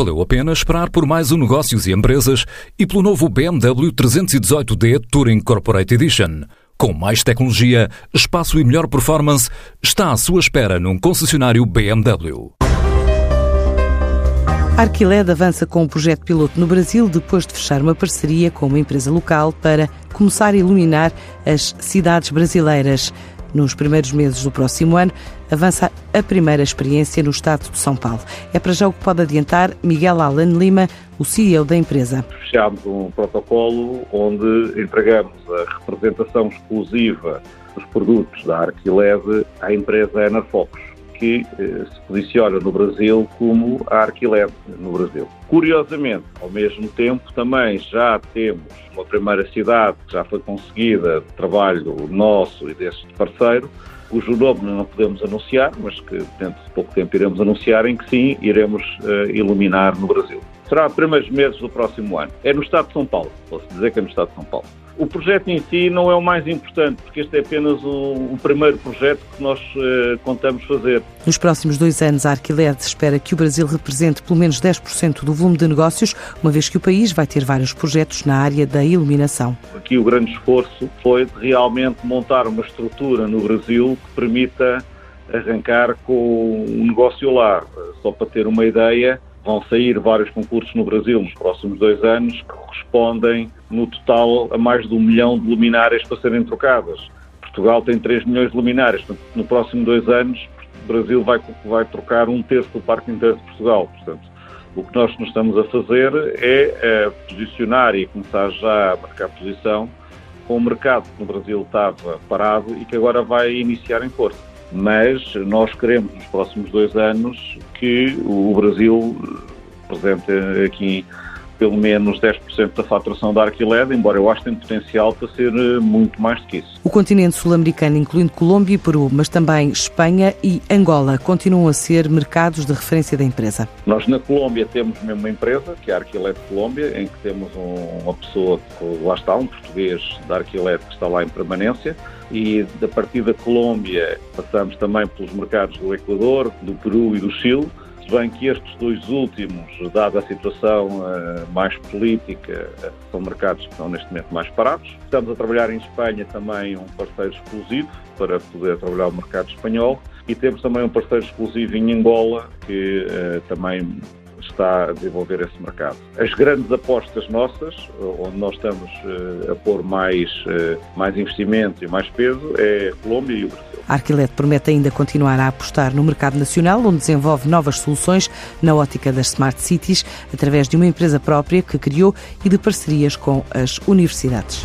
valeu a pena esperar por mais um Negócios e Empresas e pelo novo BMW 318D Touring Corporate Edition. Com mais tecnologia, espaço e melhor performance, está à sua espera num concessionário BMW. Arquiled avança com um projeto piloto no Brasil depois de fechar uma parceria com uma empresa local para começar a iluminar as cidades brasileiras. Nos primeiros meses do próximo ano, avança a primeira experiência no estado de São Paulo. É para já o que pode adiantar Miguel Alan Lima, o CEO da empresa. Fechámos um protocolo onde entregamos a representação exclusiva dos produtos da Arquiled à empresa Enerfocus que eh, se posiciona no Brasil como a Arquiled no Brasil. Curiosamente, ao mesmo tempo, também já temos uma primeira cidade que já foi conseguida, trabalho nosso e deste parceiro, cujo nome não podemos anunciar, mas que dentro de pouco tempo iremos anunciar, em que sim iremos uh, iluminar no Brasil. Será primeiros meses do próximo ano. É no estado de São Paulo, posso dizer que é no estado de São Paulo. O projeto em si não é o mais importante, porque este é apenas o, o primeiro projeto que nós uh, contamos fazer. Nos próximos dois anos, a Arquiled espera que o Brasil represente pelo menos 10% do volume de negócios, uma vez que o país vai ter vários projetos na área da iluminação. Aqui o grande esforço foi de realmente montar uma estrutura no Brasil que permita arrancar com um negócio lá. Só para ter uma ideia, Vão sair vários concursos no Brasil nos próximos dois anos que correspondem, no total, a mais de um milhão de luminárias para serem trocadas. Portugal tem 3 milhões de luminárias. Portanto, no próximo dois anos, o Brasil vai, vai trocar um terço do parque inteiro de Portugal. Portanto, o que nós nos estamos a fazer é, é posicionar e começar já a marcar posição com um mercado que no Brasil estava parado e que agora vai iniciar em força mas nós queremos nos próximos dois anos que o Brasil represente aqui pelo menos 10% da faturação da Arquiled, embora eu acho que tem potencial para ser eh, muito mais do que isso. O continente sul-americano, incluindo Colômbia e Peru, mas também Espanha e Angola, continuam a ser mercados de referência da empresa. Nós na Colômbia temos mesmo uma empresa, que é a Arquiled Colômbia, em que temos uma pessoa, lá está, um português da Arquiled que está lá em permanência, e a partir da Colômbia passamos também pelos mercados do Equador, do Peru e do Chile, bem que estes dois últimos, dada a situação uh, mais política, uh, são mercados que estão neste momento mais parados. Estamos a trabalhar em Espanha também um parceiro exclusivo para poder trabalhar o mercado espanhol e temos também um parceiro exclusivo em Angola que uh, também está a desenvolver esse mercado. As grandes apostas nossas, onde nós estamos eh, a pôr mais, eh, mais investimento e mais peso, é a Colômbia e o Brasil. A Arquilet promete ainda continuar a apostar no mercado nacional, onde desenvolve novas soluções na ótica das Smart Cities, através de uma empresa própria que criou e de parcerias com as universidades.